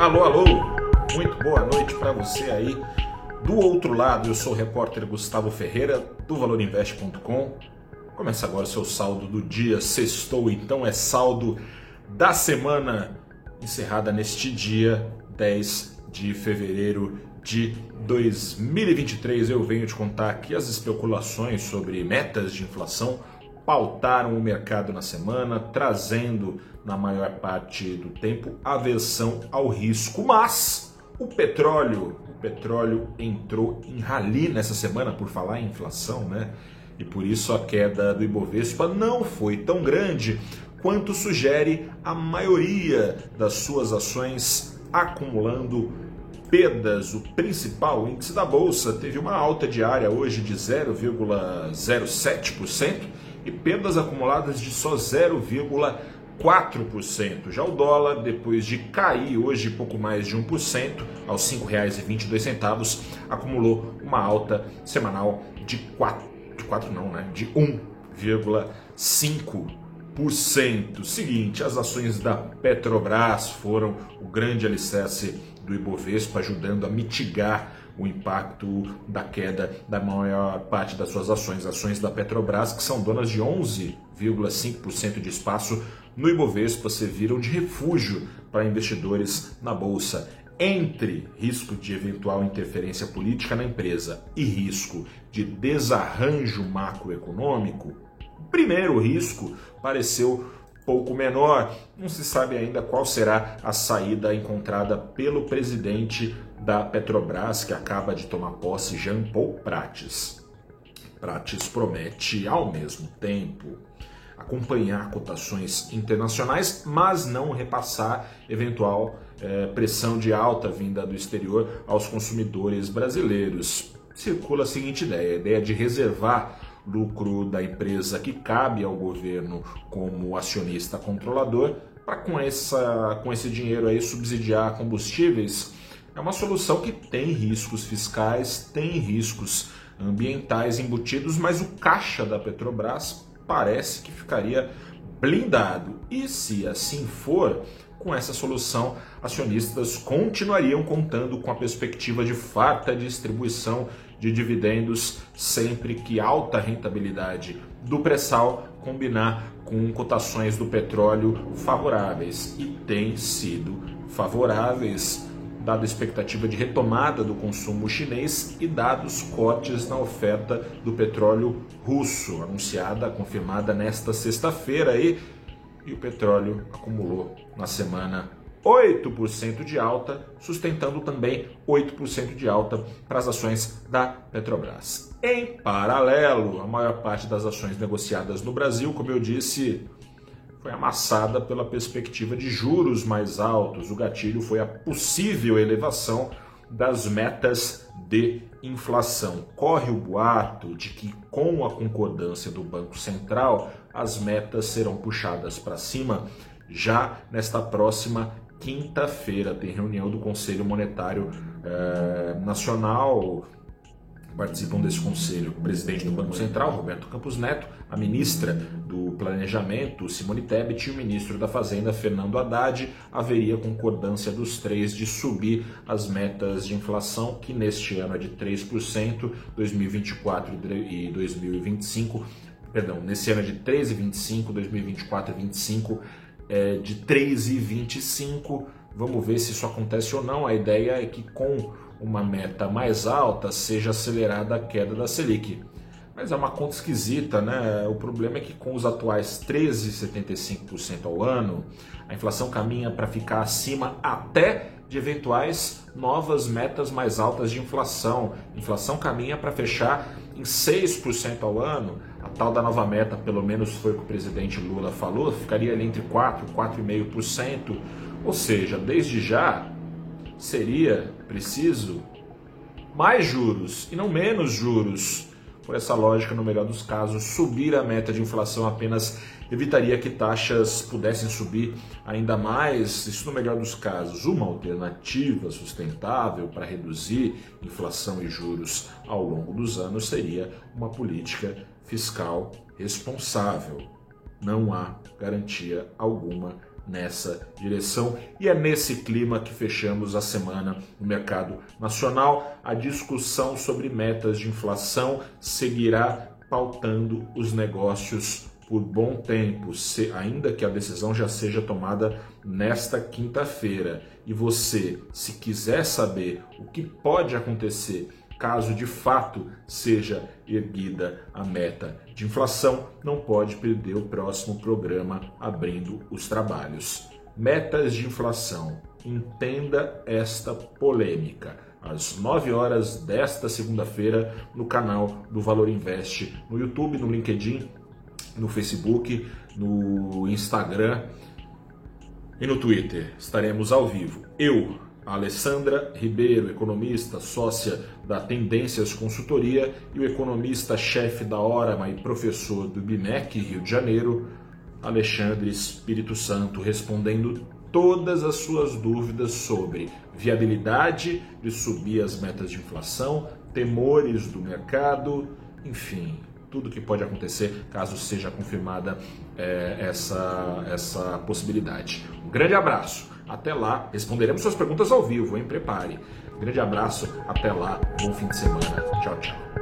Alô, alô, muito boa noite para você aí. Do outro lado, eu sou o repórter Gustavo Ferreira, do valorinvest.com. Começa agora o seu saldo do dia, sextou, então é saldo da semana encerrada neste dia 10 de fevereiro de 2023. Eu venho te contar que as especulações sobre metas de inflação pautaram o mercado na semana, trazendo na maior parte do tempo aversão ao risco, mas o petróleo, o petróleo entrou em rali nessa semana por falar em inflação, né? E por isso a queda do Ibovespa não foi tão grande quanto sugere a maioria das suas ações acumulando perdas. O principal índice da bolsa teve uma alta diária hoje de 0,07% e perdas acumuladas de só 0,4%. Já o dólar, depois de cair hoje pouco mais de 1%, aos R$ 5,22, acumulou uma alta semanal de 4, de 4 não, né? De 1,5%. Seguinte, as ações da Petrobras foram o grande alicerce do Ibovespa, ajudando a mitigar o impacto da queda da maior parte das suas ações, ações da Petrobras, que são donas de 11,5% de espaço no Ibovespa, serviram de refúgio para investidores na bolsa. Entre risco de eventual interferência política na empresa e risco de desarranjo macroeconômico, o primeiro risco pareceu pouco menor. Não se sabe ainda qual será a saída encontrada pelo presidente da Petrobras, que acaba de tomar posse, Jean Paul Prates. Prates promete, ao mesmo tempo, acompanhar cotações internacionais, mas não repassar eventual eh, pressão de alta vinda do exterior aos consumidores brasileiros. Circula a seguinte ideia: a ideia de reservar lucro da empresa que cabe ao governo como acionista controlador, para com, essa, com esse dinheiro aí subsidiar combustíveis, é uma solução que tem riscos fiscais, tem riscos ambientais embutidos, mas o caixa da Petrobras parece que ficaria blindado. E se assim for, com essa solução, acionistas continuariam contando com a perspectiva de farta distribuição de dividendos sempre que alta rentabilidade do pré-sal combinar com cotações do petróleo favoráveis. E tem sido favoráveis dada a expectativa de retomada do consumo chinês e dados cortes na oferta do petróleo russo, anunciada, confirmada nesta sexta-feira. E, e o petróleo acumulou na semana 8% de alta, sustentando também 8% de alta para as ações da Petrobras. Em paralelo, a maior parte das ações negociadas no Brasil, como eu disse, foi amassada pela perspectiva de juros mais altos. O gatilho foi a possível elevação das metas de inflação. Corre o boato de que, com a concordância do Banco Central, as metas serão puxadas para cima já nesta próxima quinta-feira tem reunião do Conselho Monetário eh, Nacional. Participam desse conselho o presidente do Banco Central, Roberto Campos Neto, a ministra do Planejamento, Simone Tebet, e o ministro da Fazenda, Fernando Haddad. Haveria concordância dos três de subir as metas de inflação, que neste ano é de 3%, 2024 e 2025. Perdão, nesse ano é de 13,25, 2024 e 25 é, de 3,25. Vamos ver se isso acontece ou não. A ideia é que com uma meta mais alta seja acelerada a queda da Selic. Mas é uma conta esquisita, né? O problema é que com os atuais 13,75% ao ano, a inflação caminha para ficar acima até de eventuais novas metas mais altas de inflação. A inflação caminha para fechar em 6% ao ano, a tal da nova meta, pelo menos foi o que o presidente Lula falou, ficaria ali entre 4% e 4,5%. Ou seja, desde já seria preciso mais juros e não menos juros. Por essa lógica, no melhor dos casos, subir a meta de inflação apenas evitaria que taxas pudessem subir ainda mais. Isso, no melhor dos casos, uma alternativa sustentável para reduzir inflação e juros ao longo dos anos seria uma política fiscal responsável. Não há garantia alguma nessa direção e é nesse clima que fechamos a semana no mercado nacional. A discussão sobre metas de inflação seguirá pautando os negócios por bom tempo, se, ainda que a decisão já seja tomada nesta quinta-feira. E você, se quiser saber o que pode acontecer caso de fato seja erguida a meta de inflação, não pode perder o próximo programa abrindo os trabalhos. Metas de inflação. Entenda esta polêmica. Às 9 horas desta segunda-feira, no canal do Valor Invest, no YouTube, no LinkedIn, no Facebook, no Instagram e no Twitter. Estaremos ao vivo. Eu, Alessandra Ribeiro, economista, sócia da Tendências Consultoria, e o economista-chefe da Orama e professor do BIMEC Rio de Janeiro, Alexandre Espírito Santo, respondendo todas as suas dúvidas sobre viabilidade de subir as metas de inflação, temores do mercado, enfim, tudo que pode acontecer caso seja confirmada é, essa, essa possibilidade. Um grande abraço. Até lá, responderemos suas perguntas ao vivo, hein? Prepare. Grande abraço, até lá, bom fim de semana. Tchau, tchau.